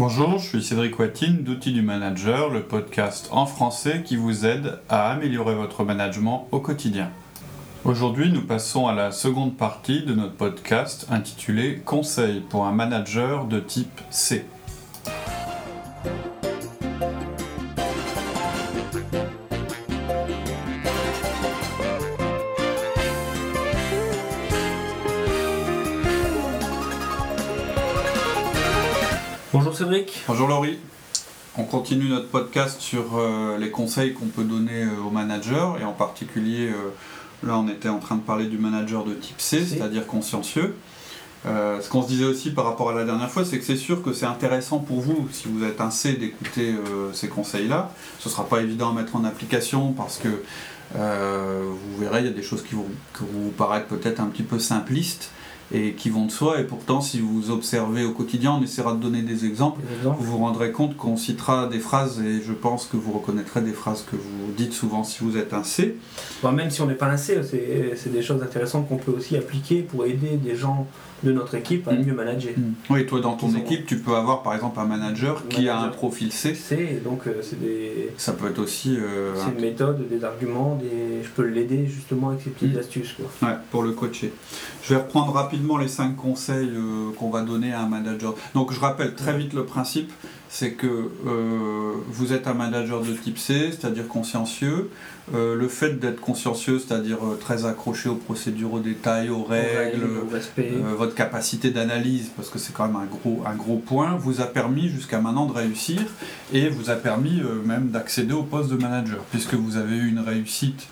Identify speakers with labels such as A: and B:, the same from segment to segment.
A: Bonjour, je suis Cédric Watine d'Outils du Manager, le podcast en français qui vous aide à améliorer votre management au quotidien. Aujourd'hui, nous passons à la seconde partie de notre podcast intitulé Conseil pour un manager de type C.
B: Cédric.
A: Bonjour Laurie. On continue notre podcast sur euh, les conseils qu'on peut donner euh, aux managers et en particulier, euh, là on était en train de parler du manager de type C, c'est-à-dire consciencieux. Ce qu'on se disait aussi par rapport à la dernière fois, c'est que c'est sûr que c'est intéressant pour vous, si vous êtes un C, d'écouter ces conseils-là. Ce ne sera pas évident à mettre en application parce que vous verrez, il y a des choses qui vont vous paraître peut-être un petit peu simplistes et qui vont de soi. Et pourtant, si vous observez au quotidien, on essaiera de donner des exemples.
B: Des exemples
A: Vous vous rendrez compte qu'on citera des phrases et je pense que vous reconnaîtrez des phrases que vous dites souvent si vous êtes un C.
B: Bon, Même si on n'est pas un C, c'est des choses intéressantes qu'on peut aussi appliquer pour aider des gens de notre équipe à
A: Mm.
B: mieux manager.
A: Oui, toi dans ton équipe, tu peux avoir par exemple un manager qui a un profil C.
B: C, donc euh, c'est des.
A: Ça peut être aussi euh,
B: C'est une méthode, des arguments, des... je peux l'aider justement avec ces petites
A: Mm.
B: astuces. Quoi.
A: Ouais, pour le coacher. Je vais reprendre rapidement les cinq conseils euh, qu'on va donner à un manager. Donc je rappelle très vite le principe, c'est que euh, vous êtes un manager de type C, c'est-à-dire consciencieux. Euh, le fait d'être consciencieux, c'est-à-dire très accroché aux procédures, aux détails, aux règles,
B: au
A: votre capacité d'analyse, parce que c'est quand même un gros, un gros point, vous a permis jusqu'à maintenant de réussir et vous a permis même d'accéder au poste de manager, puisque vous avez eu une réussite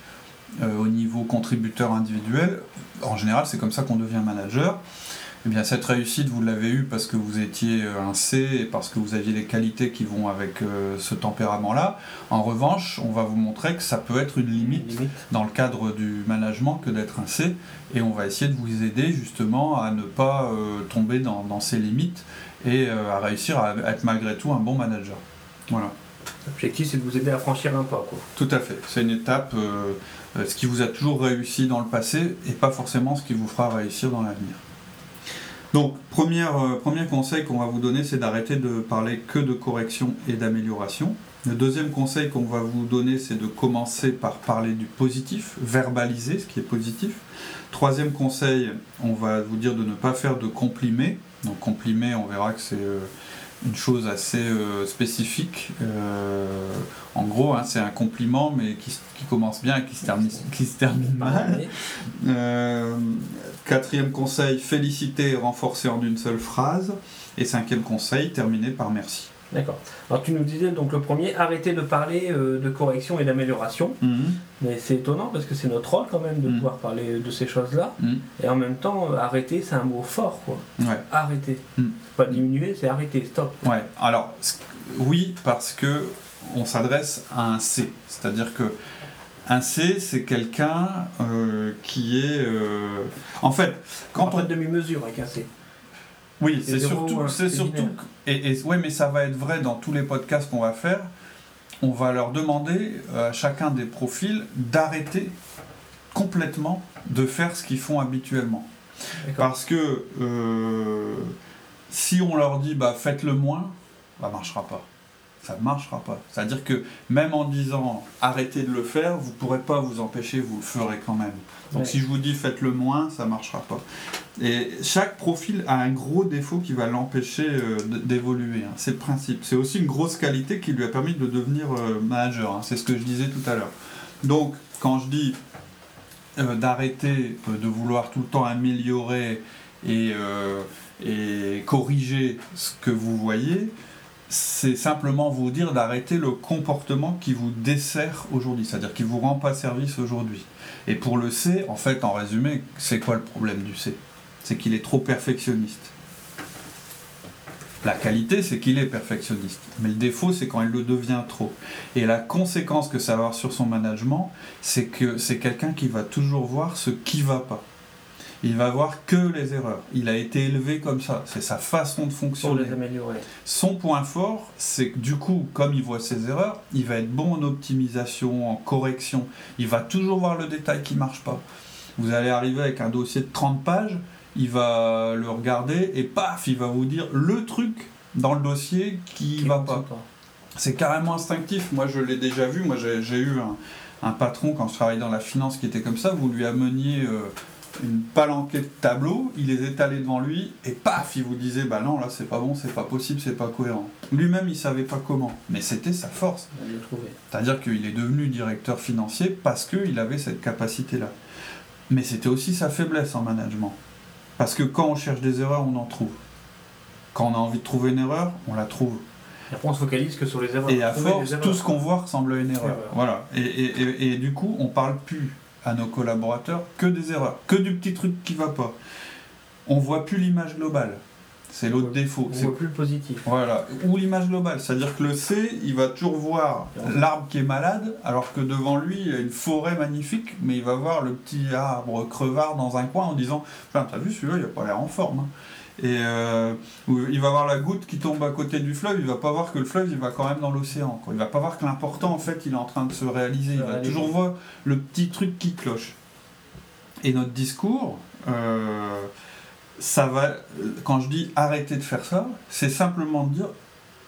A: au niveau contributeur individuel. En général, c'est comme ça qu'on devient manager. Eh bien, cette réussite, vous l'avez eue parce que vous étiez euh, un C et parce que vous aviez les qualités qui vont avec euh, ce tempérament-là. En revanche, on va vous montrer que ça peut être une limite
B: limite.
A: dans le cadre du management que d'être un C et on va essayer de vous aider justement à ne pas euh, tomber dans, dans ces limites et euh, à réussir à être malgré tout un bon manager. Voilà,
B: L'objectif, c'est de vous aider à franchir un pas. Quoi.
A: tout à fait. C'est une étape, ce qui vous a toujours réussi dans le passé et pas forcément ce qui vous fera réussir dans l'avenir. Donc, euh, premier conseil qu'on va vous donner, c'est d'arrêter de parler que de correction et d'amélioration. Le deuxième conseil qu'on va vous donner, c'est de commencer par parler du positif, verbaliser ce qui est positif. Troisième conseil, on va vous dire de ne pas faire de complimés. Donc, complimer, on verra que c'est euh, une chose assez euh, spécifique. Euh, en gros, hein, c'est un compliment, mais qui, commence bien et qui se termine, qui se termine mal. Euh, quatrième conseil, féliciter et renforcer en une seule phrase. Et cinquième conseil, terminer par merci.
B: D'accord. Alors tu nous disais donc le premier, arrêter de parler euh, de correction et d'amélioration. Mais c'est étonnant parce que c'est notre rôle quand même de
A: Mhm.
B: pouvoir parler de ces choses-là.
A: Mhm.
B: Et en même temps, euh, arrêter, c'est un mot fort. quoi.
A: Ouais.
B: Arrêter.
A: Mhm.
B: Pas diminuer, c'est arrêter, stop.
A: Ouais, alors oui, parce que on s'adresse à un C, c'est-à-dire que un C, c'est quelqu'un euh, qui est, euh, en fait,
B: Quand on, de demi-mesure avec un C.
A: oui,
B: c'est
A: surtout,
B: hein,
A: c'est surtout, et, et- ouais, mais ça va être vrai dans tous les podcasts qu'on va faire. On va leur demander euh, à chacun des profils d'arrêter complètement de faire ce qu'ils font habituellement. Parce que euh, si on leur dit bah, faites-le moins, ça marchera pas. Ça ne marchera pas. C'est-à-dire que même en disant arrêtez de le faire, vous ne pourrez pas vous empêcher, vous le ferez quand même. Donc
B: Ouais.
A: si je vous dis faites-le moins, ça ne marchera pas. Et chaque profil a un gros défaut qui va l'empêcher euh, d'évoluer. hein. C'est le principe. C'est aussi une grosse qualité qui lui a permis de devenir euh, manager. hein. C'est ce que je disais tout à l'heure. Donc quand je dis euh, d'arrêter euh, de vouloir tout le temps améliorer et, et corriger ce que vous voyez, c'est simplement vous dire d'arrêter le comportement qui vous dessert aujourd'hui, c'est-à-dire qui vous rend pas service aujourd'hui. Et pour le C, en fait, en résumé, c'est quoi le problème du C? C'est qu'il est trop perfectionniste. La qualité, c'est qu'il est perfectionniste. Mais le défaut, c'est quand il le devient trop. Et la conséquence que ça va avoir sur son management, c'est que c'est quelqu'un qui va toujours voir ce qui va pas. Il va voir que les erreurs. Il a été élevé comme ça. C'est sa façon de
B: Pour
A: fonctionner.
B: les améliorer.
A: Son point fort, c'est que du coup, comme il voit ses erreurs, il va être bon en optimisation, en correction. Il va toujours voir le détail qui marche pas. Vous allez arriver avec un dossier de 30 pages, il va le regarder et paf, il va vous dire le truc dans le dossier qui ne va pas. C'est carrément instinctif. Moi, je l'ai déjà vu. Moi, j'ai eu un, patron quand je travaillais dans la finance qui était comme ça. Vous lui ameniez euh, une palanquée de tableaux, il les étalait devant lui et paf, il vous disait bah non, là c'est pas bon, c'est pas possible, c'est pas cohérent. Lui-même, il savait pas comment, mais c'était sa force. C'est-à-dire qu'il est devenu directeur financier parce qu'il avait cette capacité-là. Mais c'était aussi sa faiblesse en management. Parce que quand on cherche des erreurs, on en trouve. Quand on a envie de trouver une erreur, on la trouve.
B: Et après, on se focalise que sur les erreurs.
A: Et à force, tout ce qu'on voit ressemble à une erreur. Voilà. Et, et, et, du coup, on parle plus à nos collaborateurs que des erreurs, que du petit truc qui va pas. On voit plus l'image globale. C'est l'autre défaut.
B: On voit plus le positif.
A: Voilà. Ou l'image globale. C'est-à-dire que le C, il va toujours voir l'arbre qui est malade, alors que devant lui, il y a une forêt magnifique, mais il va voir le petit arbre crevard dans un coin en disant T'as vu celui-là, il n'a pas l'air en forme. Hein. Et euh, il va voir la goutte qui tombe à côté du fleuve, il va pas voir que le fleuve il va quand même dans l'océan. Il va pas voir que l'important en fait il est en train de se réaliser. Il va toujours voir le petit truc qui cloche. Et notre discours, euh, ça va. Quand je dis arrêtez de faire ça, c'est simplement de dire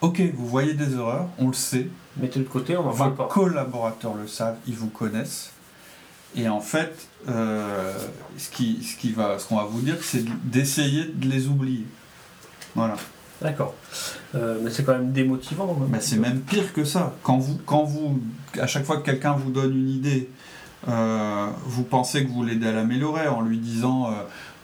A: ok, vous voyez des erreurs, on le sait.
B: Mettez de côté, on
A: va Vos collaborateurs le savent, ils vous connaissent. Et en fait, euh, ce qu'on ce qui va, ce va vous dire, c'est d'essayer de les oublier. Voilà.
B: D'accord. Euh, mais c'est quand même démotivant.
A: Mais c'est même pire que ça. Quand vous, quand vous, à chaque fois que quelqu'un vous donne une idée, euh, vous pensez que vous l'aidez à l'améliorer en lui disant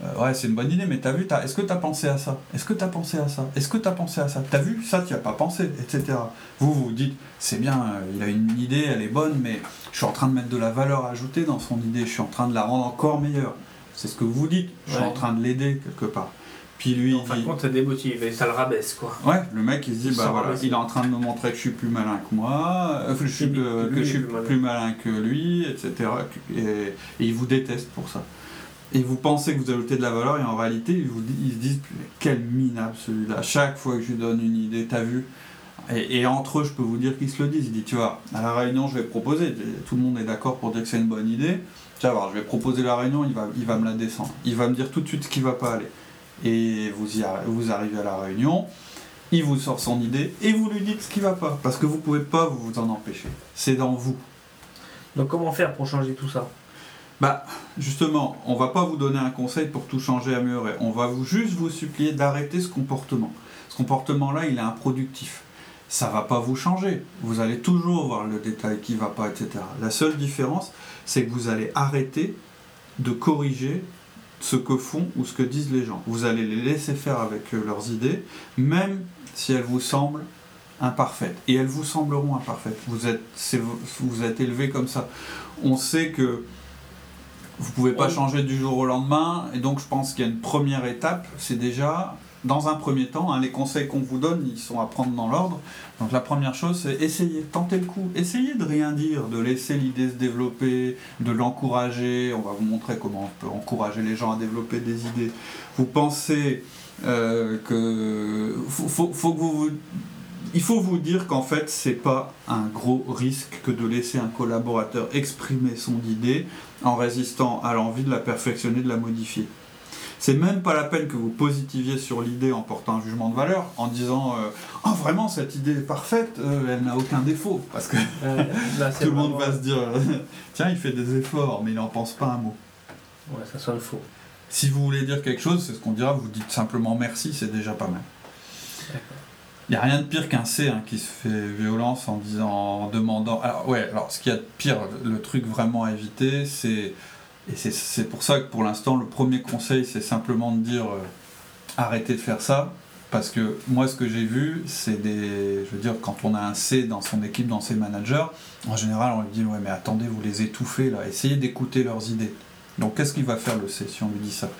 A: euh, ouais, c'est une bonne idée, mais t'as vu, est-ce que t'as pensé à ça? Est-ce que t'as pensé à ça? Est-ce que t'as pensé à ça? T'as vu ça, tu as pas pensé, etc. Vous vous dites, c'est bien, euh, il a une idée, elle est bonne, mais je suis en train de mettre de la valeur ajoutée dans son idée, je suis en train de la rendre encore meilleure. C'est ce que vous dites, je suis en train de l'aider quelque part. Puis lui,
B: en fin de compte, ça démotive et ça le rabaisse quoi.
A: Ouais, le mec il se dit bah voilà, il est en train de me montrer que je suis plus malin que moi, euh, je suis, que, je suis plus, malin. que lui, etc. et il vous déteste pour ça et vous pensez que vous ajoutez de la valeur, et en réalité, ils, vous, ils se disent quel minable celui-là. Chaque fois que je lui donne une idée, t'as vu? Et, entre eux, je peux vous dire qu'ils se le disent. Ils disent, tu vois, à la réunion, je vais proposer. Tout le monde est d'accord pour dire que c'est une bonne idée. Tu vas voir, je vais proposer la réunion, il va, il va me la descendre. Il va me dire tout de suite ce qui va pas aller. Et vous, y, vous arrivez à la réunion, il vous sort son idée et vous lui dites ce qui va pas. Parce que vous pouvez pas vous en empêcher. C'est dans vous.
B: Donc comment faire pour changer tout ça?
A: Bah, justement, on va pas vous donner un conseil pour tout changer, améliorer. On va vous juste vous supplier d'arrêter ce comportement. Ce comportement-là, il est improductif. Ça va pas vous changer. Vous allez toujours voir le détail qui va pas, etc. La seule différence, c'est que vous allez arrêter de corriger ce que font ou ce que disent les gens. Vous allez les laisser faire avec euh, leurs idées, même si elles vous semblent imparfaites. Et elles vous sembleront imparfaites. Vous êtes, vous êtes élevé comme ça. On sait que vous pouvez pas changer du jour au lendemain, et donc je pense qu'il y a une première étape, c'est déjà, dans un premier temps, hein, les conseils qu'on vous donne, ils sont à prendre dans l'ordre. Donc la première chose, c'est essayer, tenter le coup, essayez de rien dire, de laisser l'idée se développer, de l'encourager. On va vous montrer comment on peut encourager les gens à développer des idées. Vous pensez euh, que il faut vous dire qu'en fait, c'est pas un gros risque que de laisser un collaborateur exprimer son idée en résistant à l'envie de la perfectionner, de la modifier. C'est même pas la peine que vous positiviez sur l'idée en portant un jugement de valeur, en disant euh, oh, vraiment cette idée est parfaite, euh, elle n'a aucun défaut. Parce que tout le monde va se dire euh, Tiens, il fait des efforts, mais il n'en pense pas un mot.
B: Ouais, ça sonne faux.
A: Si vous voulez dire quelque chose, c'est ce qu'on dira, vous dites simplement merci, c'est déjà pas mal. D'accord. Il n'y a rien de pire qu'un C hein, qui se fait violence en disant, en demandant. Alors ouais, alors ce qu'il y a de pire, le truc vraiment à éviter, c'est et c'est pour ça que pour l'instant le premier conseil c'est simplement de dire euh, arrêtez de faire ça. Parce que moi ce que j'ai vu c'est des je veux dire quand on a un C dans son équipe dans ses managers en général on lui dit ouais mais attendez vous les étouffez là. Essayez d'écouter leurs idées. Donc qu'est-ce qu'il va faire le C si on lui dit ça?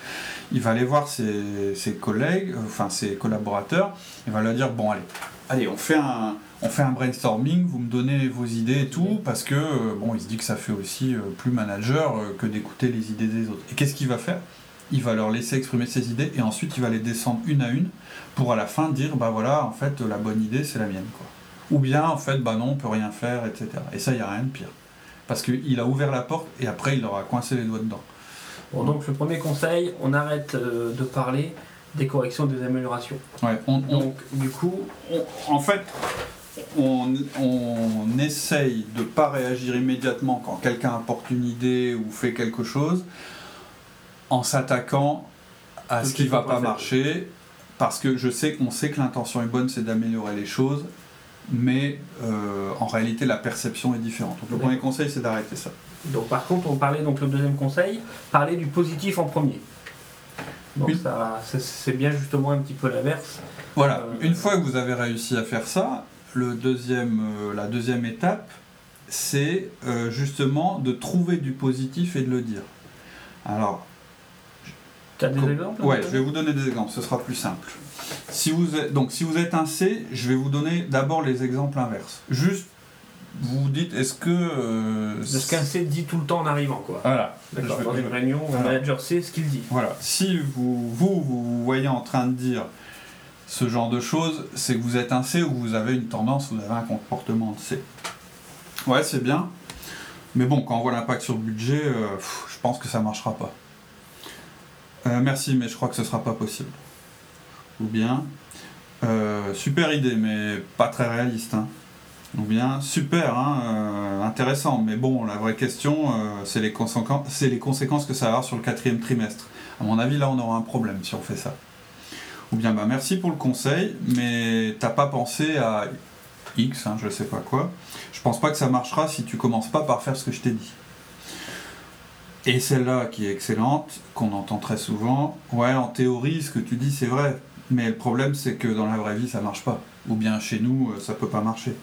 A: Il va aller voir ses, collègues, euh, enfin ses collaborateurs, il va leur dire bon allez, allez on fait un, on fait un brainstorming, vous me donnez vos idées et tout, parce que euh, bon il se dit que ça fait aussi euh, plus manager que d'écouter les idées des autres. Et qu'est-ce qu'il va faire? Il va leur laisser exprimer ses idées et ensuite il va les descendre une à une pour à la fin dire bah voilà en fait la bonne idée c'est la mienne quoi. Ou bien en fait bah non on peut rien faire etc. Et ça il n'y a rien de pire. Parce qu'il a ouvert la porte et après il leur a coincé les doigts dedans.
B: Bon, donc le premier conseil, on arrête euh, de parler, des corrections, des améliorations.
A: Ouais, on, on-
B: Donc, du coup,
A: on- en fait, on, on essaye de pas réagir immédiatement quand quelqu'un apporte une idée ou fait quelque chose en s'attaquant à
B: Tout
A: ce qui
B: qu'il
A: va pas
B: faire.
A: marcher parce que je sais qu'on sait que l'intention est bonne, c'est d'améliorer les choses, mais euh, en réalité la perception est différente. Donc le premier conseil c'est d'arrêter ça.
B: donc, par contre, on parlait, donc le deuxième conseil, parler du positif en premier. Donc,
A: Oui.
B: ça, c'est- c'est bien justement un petit peu l'inverse.
A: Voilà,
B: Euh,
A: une fois que vous avez réussi à faire ça, le deuxième, euh, la deuxième étape, c'est euh, justement de trouver du positif et de le dire. Alors,
B: Tu as des exemples
A: ouais,
B: un
A: je vais vous donner des exemples, ce sera plus simple. Si vous êtes, donc, si vous êtes un C, je vais vous donner d'abord les exemples inverses. Juste, vous vous dites, est-ce que... euh,
B: ce qu'un C dit tout le temps en arrivant, quoi.
A: Voilà.
B: D'accord, dans une réunion, le
A: Voilà.
B: manager sait ce qu'il dit.
A: Voilà. Si vous, vous, vous vous voyez en train de dire ce genre de choses, c'est que vous êtes un C ou vous avez une tendance, vous avez un comportement de C. Ouais, c'est bien. Mais bon, quand on voit l'impact sur le budget, euh, je pense que ça marchera pas. Euh, merci, mais je crois que ce sera pas possible. Ou bien, euh, super idée, mais pas très réaliste. hein. Ou bien, super, hein, intéressant, mais bon, la vraie question, c'est les, les conséquences que ça va avoir sur le quatrième trimestre. À mon avis, là, on aura un problème si on fait ça. Ou bien, bah, merci pour le conseil, mais t'as pas pensé à X, hein, je sais pas quoi. Je pense pas que ça marchera si tu commences pas par faire ce que je t'ai dit. Et celle-là qui est excellente, qu'on entend très souvent, ouais, en théorie, ce que tu dis, c'est vrai, mais le problème, c'est que dans la vraie vie, ça marche pas. Ou bien chez nous, euh, ça peut pas marcher.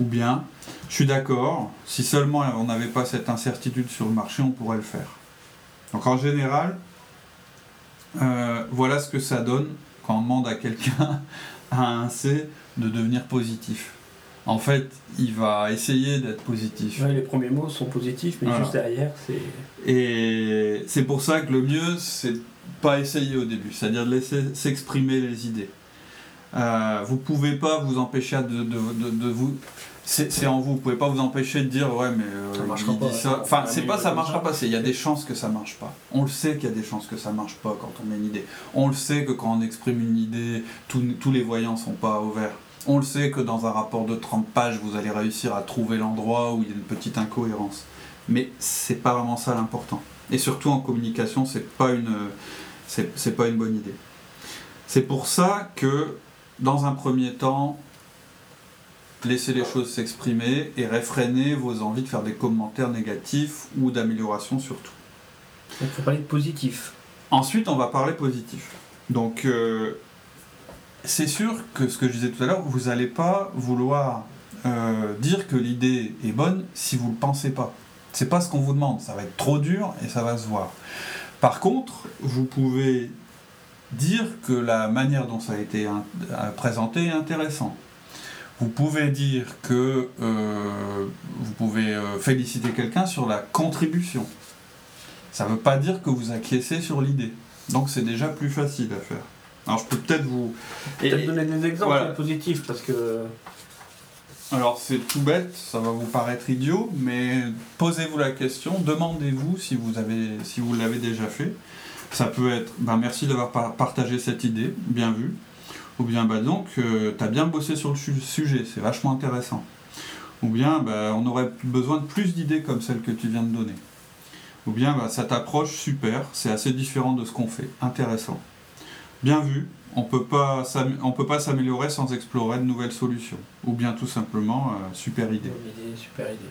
A: Ou bien, je suis d'accord, si seulement on n'avait pas cette incertitude sur le marché, on pourrait le faire. Donc en général, euh, voilà ce que ça donne quand on demande à quelqu'un, à un C, de devenir positif. En fait, il va essayer d'être positif.
B: Ouais, les premiers mots sont positifs, mais
A: Voilà.
B: juste derrière, c'est.
A: Et c'est pour ça que le mieux, c'est pas essayer au début, c'est-à-dire de laisser s'exprimer les idées. Euh, vous pouvez pas vous empêcher de, de, de- de vous. C'est en vous, vous pouvez pas vous empêcher de dire ouais mais euh,
B: Ça marchera pas,
A: dit ça. Enfin c'est pas ça marchera pas, c'est il y a des chances que ça marche pas. On le sait qu'il y a des chances que ça marche pas quand on met une idée. On le sait que quand on exprime une idée, tous tous les voyants sont pas au vert. On le sait que dans un rapport de 30 pages, vous allez réussir à trouver l'endroit où il y a une petite incohérence. Mais c'est pas vraiment ça l'important. Et surtout en communication, c'est pas une, c'est pas une bonne idée. C'est pour ça que, dans un premier temps, laissez les choses s'exprimer et réfrénez vos envies de faire des commentaires négatifs ou d'amélioration surtout.
B: Il faut parler de positif.
A: Ensuite, on va parler positif. Donc, euh, c'est sûr que ce que je disais tout à l'heure, vous n'allez pas vouloir euh, dire que l'idée est bonne si vous ne le pensez pas. C'est pas ce qu'on vous demande. Ça va être trop dur et ça va se voir. Par contre, vous pouvez dire que la manière dont ça a été euh, présenté est intéressant. Vous pouvez dire que euh, vous pouvez euh, féliciter quelqu'un sur la contribution. Ça ne veut pas dire que vous acquiescez sur l'idée. Donc c'est déjà plus facile à faire. Alors je peux peut-être vous...
B: Peut-être
A: Et-
B: donner des exemples
A: voilà.
B: positifs parce que.
A: Alors c'est tout bête, ça va vous paraître idiot, mais posez-vous la question, demandez-vous si vous avez, si vous l'avez déjà fait. Ça peut être, ben merci d'avoir par- partagé cette idée, bien vu. Ou bien, bah donc, euh, t'as bien bossé sur le su- sujet, c'est vachement intéressant. Ou bien, bah, on aurait besoin de plus d'idées comme celle que tu viens de donner. Ou bien, bah, ça t'approche super, c'est assez différent de ce qu'on fait, intéressant. Bien vu, on peut pas on peut pas s'améliorer sans explorer de nouvelles solutions. Ou bien tout simplement, euh, super idée.
B: Idée, super idée.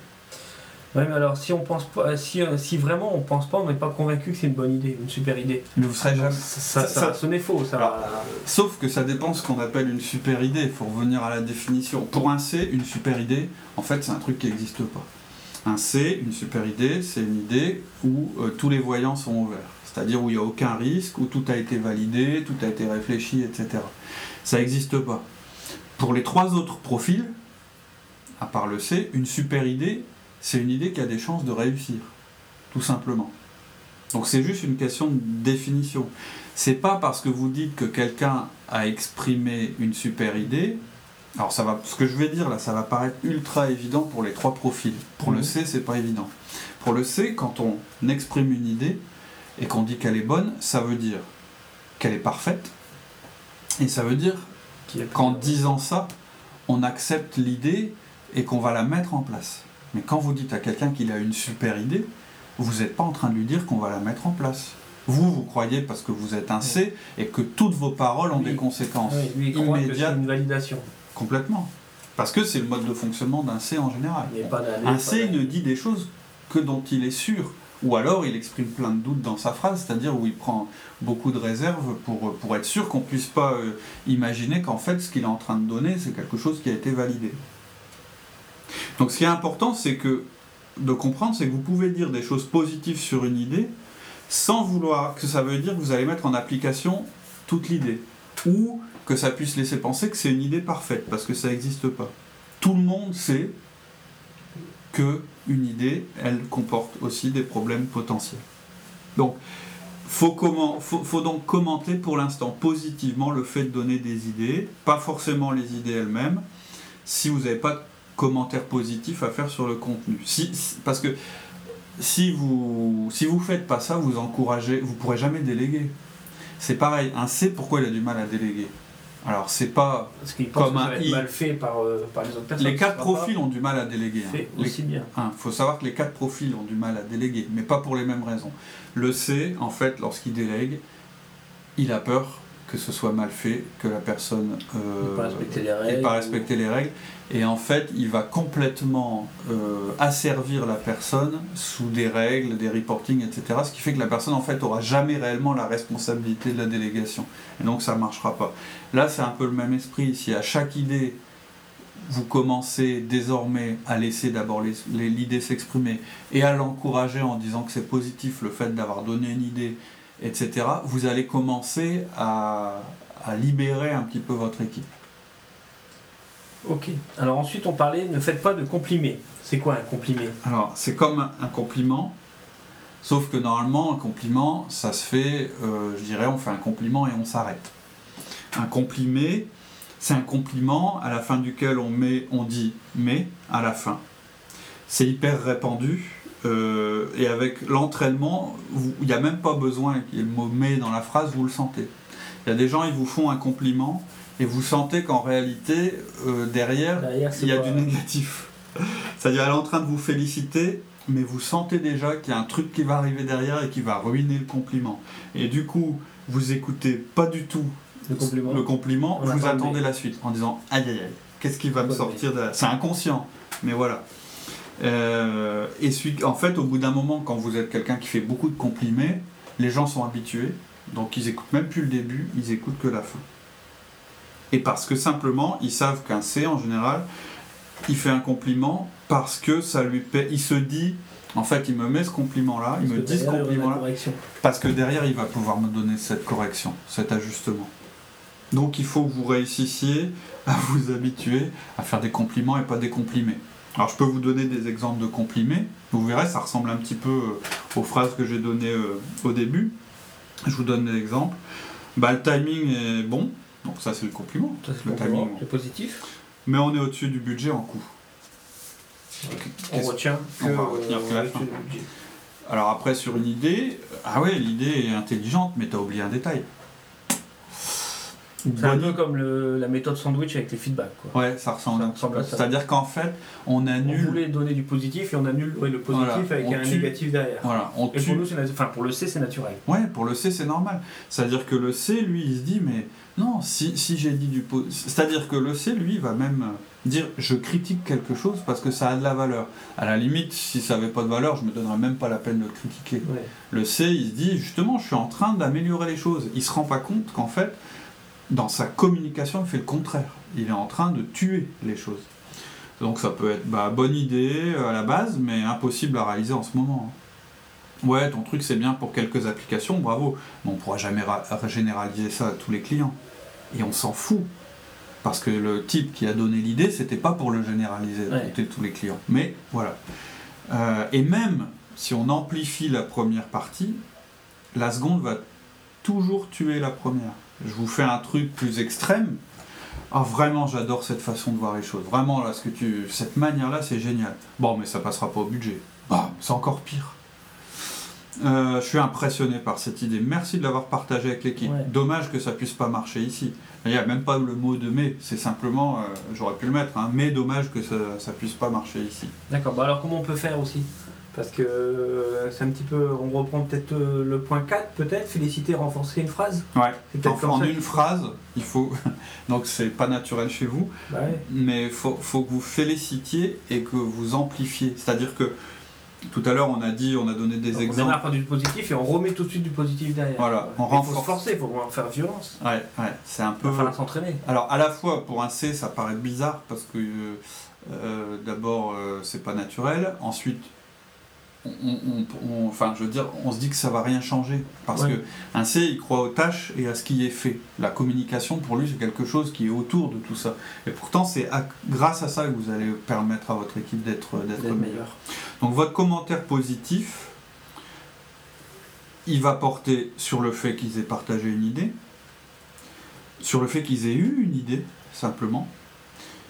B: Ouais, mais alors si on pense pas, si, euh, si vraiment on pense pas, on n'est pas convaincu que c'est une bonne idée, une super idée.
A: Mais vous serez jamais.
B: Ça, ça,
A: ça-
B: ça
A: ça-
B: va sonner faux, ça.
A: Alors, Sauf que ça dépend ce qu'on appelle une super idée, il faut revenir à la définition. Pour un C, une super idée, en fait, c'est un truc qui n'existe pas. Un C, une super idée, c'est une idée où euh, tous les voyants sont ouverts. C'est-à-dire où il n'y a aucun risque, où tout a été validé, tout a été réfléchi, etc. Ça n'existe pas. Pour les trois autres profils, à part le C, une super idée, c'est une idée qui a des chances de réussir. Tout simplement. Donc c'est juste une question de définition. C'est pas parce que vous dites que quelqu'un a exprimé une super idée. Alors ça va, ce que je vais dire là, ça va paraître ultra évident pour les trois profils. Pour le
B: Mhm.
A: C, c'est pas évident. Pour le C, quand on exprime une idée et qu'on dit qu'elle est bonne, ça veut dire qu'elle est parfaite. Et ça veut dire qu'en disant ça, on accepte l'idée et qu'on va la mettre en place. Mais quand vous dites à quelqu'un qu'il a une super idée, vous n'êtes pas en train de lui dire qu'on va la mettre en place. Vous, vous croyez parce que vous êtes un C et que toutes vos paroles ont des conséquences
B: oui, immédiates. une validation.
A: Complètement. Parce que c'est le mode de fonctionnement d'un C en général. un C ne dit des choses que dont il est sûr. Ou alors il exprime plein de doutes dans sa phrase, c'est-à-dire où il prend beaucoup de réserves pour, pour être sûr qu'on ne puisse pas euh, imaginer qu'en fait ce qu'il est en train de donner, c'est quelque chose qui a été validé. Donc ce qui est important, c'est que de comprendre, c'est que vous pouvez dire des choses positives sur une idée sans vouloir que ça veut dire que vous allez mettre en application toute l'idée. Ou que ça puisse laisser penser que c'est une idée parfaite, parce que ça n'existe pas. Tout le monde sait que une idée, elle comporte aussi des problèmes potentiels. Donc, faut, faut, faut donc commenter pour l'instant positivement le fait de donner des idées, pas forcément les idées elles-mêmes, si vous n'avez pas de commentaires positifs à faire sur le contenu. Si, parce que si vous si vous faites pas ça, vous encouragez, vous pourrez jamais déléguer. C'est pareil, un C, pourquoi il a du mal à déléguer? Alors, c'est pas
B: Parce qu'il comme un I. mal fait par, euh, par, les autres personnes.
A: Les quatre profils ont du mal à déléguer.
B: Fait hein. aussi bien.
A: Il faut savoir que les quatre profils ont du mal à déléguer, mais pas pour les mêmes raisons. Le C, en fait, lorsqu'il délègue, il a peur que ce soit mal fait, que la personne
B: euh, pas respecter les règles,
A: pas respecter les règles. Et en fait, il va complètement euh, asservir la personne sous des règles, des reportings, etc. Ce qui fait que la personne, en fait, aura jamais réellement la responsabilité de la délégation. Et donc, ça ne marchera pas. Là, c'est un peu le même esprit. Si à chaque idée, vous commencez désormais à laisser d'abord l'idée s'exprimer et à l'encourager en disant que c'est positif le fait d'avoir donné une idée etc., vous allez commencer à, libérer un petit peu votre équipe.
B: Ok. Alors ensuite, on parlait, ne faites pas de complimés. C'est quoi un complimé
A: Alors, c'est comme un compliment, sauf que normalement, un compliment, ça se fait, euh, je dirais, on fait un compliment et on s'arrête. Un complimé, c'est un compliment à la fin duquel on, met, on dit mais à la fin. C'est hyper répandu euh, et avec l'entraînement, il n'y a même pas besoin qu'il y ait le mot mais dans la phrase, vous le sentez. Il y a des gens, ils vous font un compliment et vous sentez qu'en réalité, euh, derrière, il y a du négatif. C'est-à-dire, elle est en train de vous féliciter, mais vous sentez déjà qu'il y a un truc qui va arriver derrière et qui va ruiner le compliment. Et du coup, vous écoutez pas du tout le compliment, vous attendez la suite en disant aïe aïe aïe, qu'est-ce qui va me sortir de là C'est inconscient, mais voilà. Euh, et en fait, au bout d'un moment, quand vous êtes quelqu'un qui fait beaucoup de compliments, les gens sont habitués, donc ils écoutent même plus le début, ils écoutent que la fin. Et parce que simplement, ils savent qu'un C, en général, il fait un compliment parce que ça lui paie. Il se dit, en fait, il me met ce compliment-là, il me dit ce compliment-là, parce que derrière, il va pouvoir me donner cette correction, cet ajustement. Donc il faut que vous réussissiez à vous habituer à faire des compliments et pas des complimés. Alors je peux vous donner des exemples de complimés. Vous verrez, ça ressemble un petit peu euh, aux phrases que j'ai données euh, au début. Je vous donne des exemples. Bah, le timing est bon, donc ça c'est le compliment.
B: le timing est positif.
A: Mais on est au-dessus du budget en coût.
B: On retient
A: que, on va retenir que la fin. Alors après sur une idée, ah ouais l'idée est intelligente, mais tu as oublié un détail.
B: C'est un peu comme la méthode sandwich avec les feedbacks. Quoi.
A: Ouais, ça ressemble, à ça. C'est-à-dire qu'en fait, on annule.
B: On voulait donner du positif et on annule le positif avec un négatif derrière.
A: Voilà, on
B: et pour, nous, enfin, pour le C, c'est naturel.
A: Ouais, pour le C, c'est normal. C'est-à-dire que le C, lui, il se dit, mais non, si, si j'ai dit du positif. C'est-à-dire que le C, lui, va même dire je critique quelque chose parce que ça a de la valeur. À la limite, si ça n'avait pas de valeur, je me donnerais même pas la peine de le critiquer. Le C, il se dit justement, je suis en train d'améliorer les choses. Il se rend pas compte qu'en fait, dans sa communication, il fait le contraire. Il est en train de tuer les choses. Donc ça peut être bah, bonne idée euh, à la base, mais impossible à réaliser en ce moment. Hein. Ouais, ton truc c'est bien pour quelques applications, bravo. Mais on ne pourra jamais généraliser ça à tous les clients. Et on s'en fout. Parce que le type qui a donné l'idée, c'était pas pour le généraliser à tous les clients. Mais voilà. Euh, et même si on amplifie la première partie, la seconde va toujours tuer la première je vous fais un truc plus extrême. Ah vraiment j'adore cette façon de voir les choses. Vraiment là ce que tu. Cette manière là c'est génial. Bon mais ça passera pas au budget. Bah c'est encore pire. Euh, je suis impressionné par cette idée. Merci de l'avoir partagé avec l'équipe. Dommage que ça puisse pas marcher ici. Il n'y a même pas le mot de mais, c'est simplement, euh, j'aurais pu le mettre, hein, mais dommage que ça, ça puisse pas marcher ici.
B: D'accord, bah alors comment on peut faire aussi? Parce que euh, c'est un petit peu, on reprend peut-être le point 4, peut-être, féliciter, renforcer une phrase
A: Ouais, en, une phrase, il faut, donc c'est pas naturel chez vous, bah mais il faut, faut que vous félicitiez et que vous amplifiez. C'est-à-dire que tout à l'heure, on a dit, on a donné des exemples.
B: On du positif et on remet tout de suite du positif derrière.
A: Voilà,
B: on renforce. Il faut se forcer, il faut faire violence.
A: Ouais, ouais, c'est un peu.
B: Il va falloir s'entraîner.
A: Alors, à la fois, pour un C, ça paraît bizarre parce que euh, d'abord, euh, c'est pas naturel. Ensuite, on, enfin, je veux dire, on se dit que ça va rien changer. Parce que un C, il croit aux tâches et à ce qui est fait. La communication, pour lui, c'est quelque chose qui est autour de tout ça. Et pourtant, c'est grâce à ça que vous allez permettre à votre équipe d'être meilleure. Donc, votre commentaire positif, il va porter sur le fait qu'ils aient partagé une idée, sur le fait qu'ils aient eu une idée, simplement,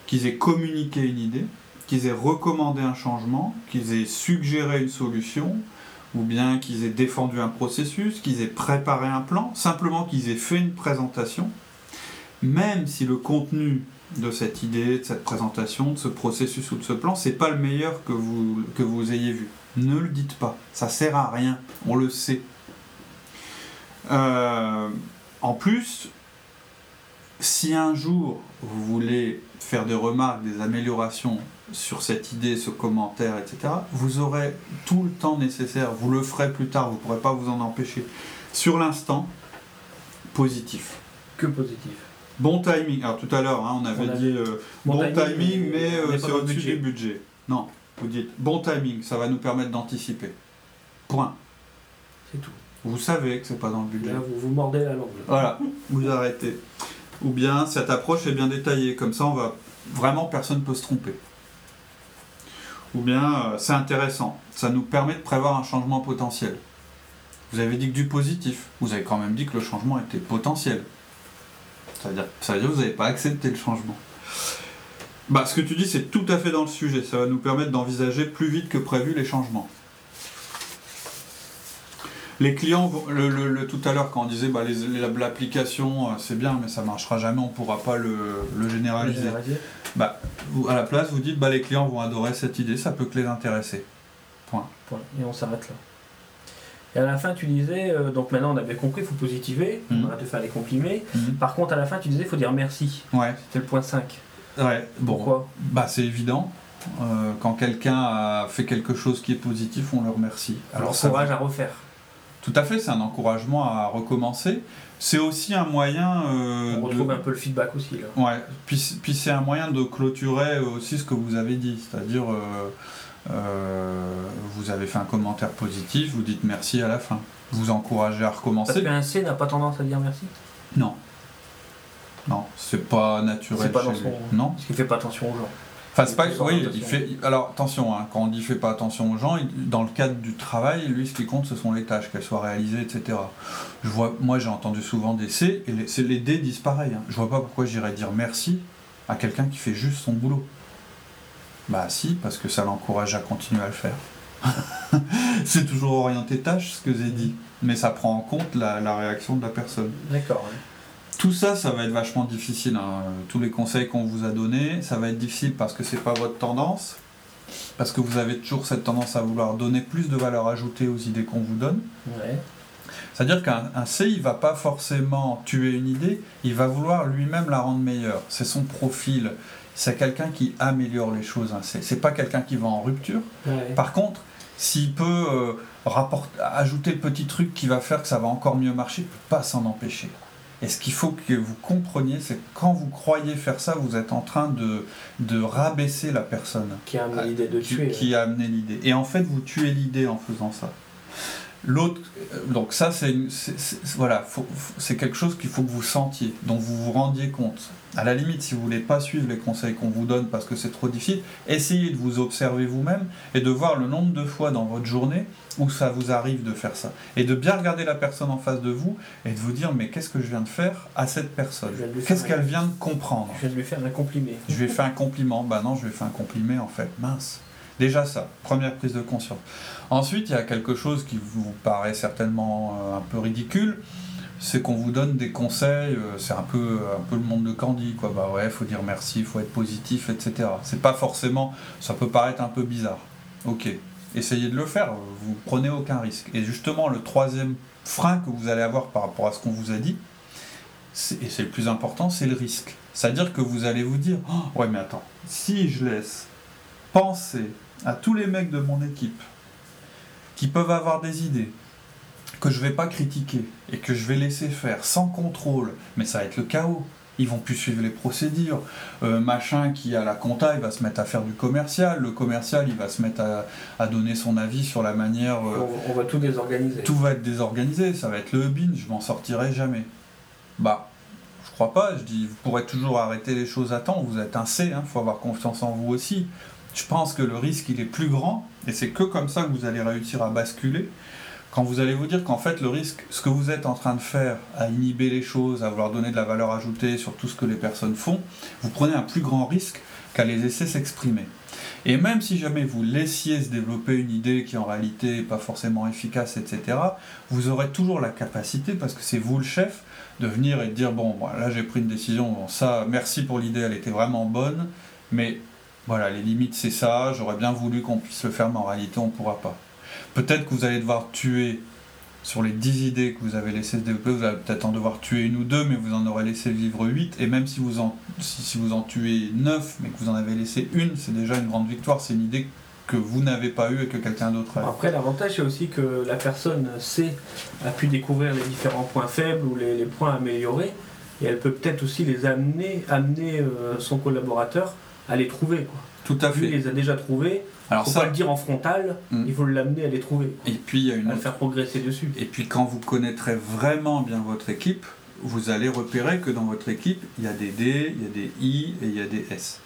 A: qu'ils aient communiqué une idée, qu'ils aient recommandé un changement, qu'ils aient suggéré une solution, ou bien qu'ils aient défendu un processus, qu'ils aient préparé un plan, simplement qu'ils aient fait une présentation, même si le contenu de cette idée, de cette présentation, de ce processus ou de ce plan, c'est pas le meilleur que vous, ayez vu. Ne le dites pas, ça sert à rien, on le sait. Euh, en plus, si un jour vous voulez faire des remarques, des améliorations sur cette idée, ce commentaire, etc., vous aurez tout le temps nécessaire. Vous le ferez plus tard, vous ne pourrez pas vous en empêcher. Sur l'instant, positif.
B: Que positif.
A: Bon timing. Alors tout à l'heure, hein, on avait dit euh, bon, timing, mais euh, c'est au-dessus du budget. Non, vous dites bon timing, ça va nous permettre d'anticiper. Point.
B: C'est tout.
A: Vous savez que c'est pas dans le budget.
B: vous vous mordez la langue.
A: Voilà, vous arrêtez. Ou bien cette approche est bien détaillée, comme ça on va vraiment personne ne peut se tromper ou bien euh, c'est intéressant, ça nous permet de prévoir un changement potentiel. Vous avez dit que du positif, vous avez quand même dit que le changement était potentiel. Ça veut dire, ça veut dire que vous n'avez pas accepté le changement. Bah, ce que tu dis, c'est tout à fait dans le sujet. Ça va nous permettre d'envisager plus vite que prévu les changements. Les clients, le, tout à l'heure, quand on disait bah, l'application, euh, c'est bien, mais ça ne marchera jamais, on ne pourra pas le, généraliser. Bah, à la place, vous dites bah, les clients vont adorer cette idée, ça peut que les intéresser. Point.
B: Et on s'arrête là. Et à la fin, tu disais, euh, donc maintenant on avait compris, il faut positiver, on mhm. arrête de faire les complimés. Mhm. Par contre, à la fin, tu disais, il faut dire merci.
A: Ouais.
B: C'était le point 5.
A: Ouais, bon.
B: Pourquoi?
A: Bah, c'est évident. Euh, quand quelqu'un a fait quelque chose qui est positif, on le remercie.
B: Alors, ça encourage à refaire.
A: Tout à fait, c'est un encouragement à recommencer. C'est aussi un moyen.
B: Euh, On retrouve un peu le feedback aussi. Là.
A: Ouais, puis, puis c'est un moyen de clôturer aussi ce que vous avez dit. C'est-à-dire, euh, euh, vous avez fait un commentaire positif, vous dites merci à la fin. Vous encouragez à recommencer.
B: Parce qu'un C n'a pas tendance à dire merci?
A: Non. Non, c'est pas naturel.
B: C'est pas dans son...
A: Non.
B: Parce qu'il fait pas attention aux gens.
A: Enfin, c'est pas. Oui, il fait. Alors, attention, hein, quand on dit fait pas attention aux gens, dans le cadre du travail, lui, ce qui compte, ce sont les tâches, qu'elles soient réalisées, etc. Je vois, moi, j'ai entendu souvent des C, et les, les D disent pareil. Hein. Je vois pas pourquoi j'irais dire merci à quelqu'un qui fait juste son boulot. Bah, si, parce que ça l'encourage à continuer à le faire. c'est toujours orienté tâche, ce que j'ai dit. Mais ça prend en compte la, réaction de la personne.
B: D'accord.
A: Tout ça, ça va être vachement difficile. Hein. Tous les conseils qu'on vous a donnés, ça va être difficile parce que c'est pas votre tendance, parce que vous avez toujours cette tendance à vouloir donner plus de valeur ajoutée aux idées qu'on vous donne. C'est-à-dire qu'un C, il va pas forcément tuer une idée, il va vouloir lui-même la rendre meilleure. C'est son profil. C'est quelqu'un qui améliore les choses. Un C. C'est pas quelqu'un qui va en rupture. Par contre, s'il peut euh, ajouter le petit truc qui va faire que ça va encore mieux marcher, il peut pas s'en empêcher. Et ce qu'il faut que vous compreniez, c'est que quand vous croyez faire ça, vous êtes en train de, de rabaisser la personne.
B: Qui a amené l'idée de tuer.
A: Qui, a amené l'idée. Et en fait, vous tuez l'idée en faisant ça. L'autre, donc ça, c'est voilà, c'est quelque chose qu'il faut que vous sentiez, dont vous vous rendiez compte à la limite, si vous voulez pas suivre les conseils qu'on vous donne parce que c'est trop difficile, essayez de vous observer vous-même et de voir le nombre de fois dans votre journée où ça vous arrive de faire ça. Et de bien regarder la personne en face de vous et de vous dire mais qu'est-ce que je viens de faire à cette personne? Qu'est-ce qu'elle vient de comprendre?
B: Je viens de lui faire un compliment.
A: Je lui ai fait un compliment. Bah non, je lui ai fait un compliment en fait. Mince. Déjà ça, première prise de conscience. Ensuite, il y a quelque chose qui vous paraît certainement euh, un peu ridicule, c'est qu'on vous donne des conseils, euh, c'est un peu, un peu le monde de Candy, quoi. Bah ouais, faut dire merci, faut être positif, etc. C'est pas forcément, ça peut paraître un peu bizarre. Ok, essayez de le faire, vous prenez aucun risque. Et justement, le troisième frein que vous allez avoir par rapport à ce qu'on vous a dit, et c'est le plus important, c'est le risque. C'est-à-dire que vous allez vous dire, oh, ouais mais attends, si je laisse penser à tous les mecs de mon équipe qui peuvent avoir des idées, que je vais pas critiquer et que je vais laisser faire sans contrôle, mais ça va être le chaos. Ils vont plus suivre les procédures. Euh, machin qui a la compta, il va se mettre à faire du commercial. Le commercial, il va se mettre à, donner son avis sur la manière.
B: Euh, on, va tout désorganiser.
A: Tout va être désorganisé. Ça va être le bin. Je m'en sortirai jamais. Bah, je crois pas. Je dis, vous pourrez toujours arrêter les choses à temps. Vous êtes un C. Il hein, faut avoir confiance en vous aussi. Je pense que le risque, il est plus grand. Et c'est que comme ça que vous allez réussir à basculer quand vous allez vous dire qu'en fait le risque, ce que vous êtes en train de faire, à inhiber les choses, à vouloir donner de la valeur ajoutée sur tout ce que les personnes font, vous prenez un plus grand risque qu'à les laisser s'exprimer. Et même si jamais vous laissiez se développer une idée qui en réalité n'est pas forcément efficace, etc., vous aurez toujours la capacité, parce que c'est vous le chef, de venir et de dire, bon, là j'ai pris une décision, ça, merci pour l'idée, elle était vraiment bonne, mais voilà, les limites c'est ça, j'aurais bien voulu qu'on puisse le faire, mais en réalité on ne pourra pas. Peut-être que vous allez devoir tuer sur les 10 idées que vous avez laissées se développer, vous allez peut-être en devoir tuer une ou deux, mais vous en aurez laissé vivre 8. Et même si vous en, si, vous en tuez 9, mais que vous en avez laissé une, c'est déjà une grande victoire. C'est une idée que vous n'avez pas eue et que quelqu'un d'autre a.
B: Après, l'avantage, c'est aussi que la personne sait, a pu découvrir les différents points faibles ou les, points améliorés, et elle peut peut-être aussi les amener, amener euh, son collaborateur à les trouver. Quoi.
A: Tout à fait.
B: Il les a déjà trouvés, alors faut ça, pas le dire en frontal, hmm. il faut l'amener à les trouver.
A: Et puis il y a une
B: à faire progresser dessus.
A: Et puis quand vous connaîtrez vraiment bien votre équipe, vous allez repérer que dans votre équipe, il y a des D, il y a des I et il y a des S.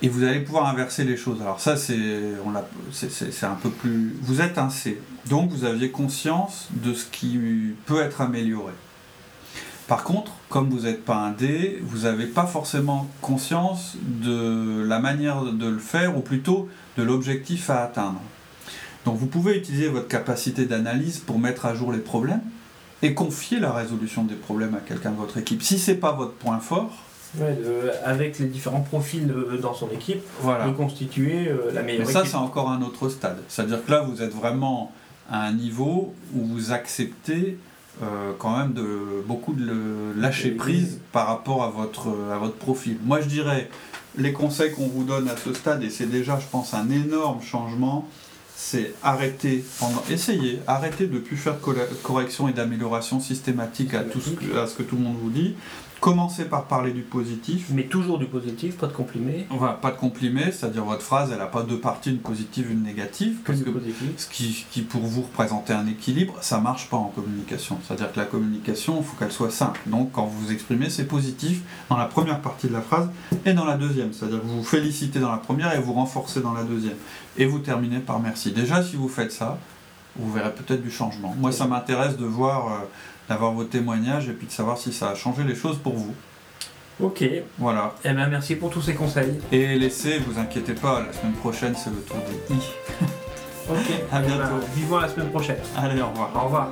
A: Et vous allez pouvoir inverser les choses. Alors ça, c'est, on c'est, un peu plus... Vous êtes un C. Donc vous aviez conscience de ce qui peut être amélioré. Par contre, comme vous n'êtes pas un D, vous n'avez pas forcément conscience de la manière de le faire, ou plutôt de l'objectif à atteindre. Donc vous pouvez utiliser votre capacité d'analyse pour mettre à jour les problèmes et confier la résolution des problèmes à quelqu'un de votre équipe. Si ce n'est pas votre point fort,
B: avec les différents profils euh, dans son équipe, voilà. de constituer euh, la meilleure
A: Mais ça, c'est encore un autre stade. C'est-à-dire que là, vous êtes vraiment à un niveau où vous acceptez euh, quand même de beaucoup de lâcher prise par rapport à votre, à votre profil. Moi, je dirais, les conseils qu'on vous donne à ce stade, et c'est déjà, je pense, un énorme changement, c'est arrêter, pendant, essayez, arrêtez de ne plus faire correction et d'amélioration systématique à, tout à ce que tout le monde vous dit. Commencez par parler du positif.
B: Mais toujours du positif, pas de complimés.
A: Voilà, pas de complimés, c'est-à-dire votre phrase, elle n'a pas deux parties, une positive, une négative.
B: Parce que
A: ce qui, qui, pour vous représentait un équilibre, ça marche pas en communication. C'est-à-dire que la communication, il faut qu'elle soit simple. Donc quand vous vous exprimez, c'est positif dans la première partie de la phrase et dans la deuxième. C'est-à-dire que vous vous félicitez dans la première et vous renforcez dans la deuxième. Et vous terminez par merci. Déjà, si vous faites ça, vous verrez peut-être du changement. Moi, ça m'intéresse de voir... Euh, d'avoir vos témoignages et puis de savoir si ça a changé les choses pour vous.
B: Ok.
A: Voilà.
B: Eh bien, merci pour tous ces conseils.
A: Et laissez, vous inquiétez pas, la semaine prochaine, c'est le tour des i.
B: ok.
A: À bientôt.
B: vivons la semaine prochaine.
A: Allez, au revoir.
B: Au revoir.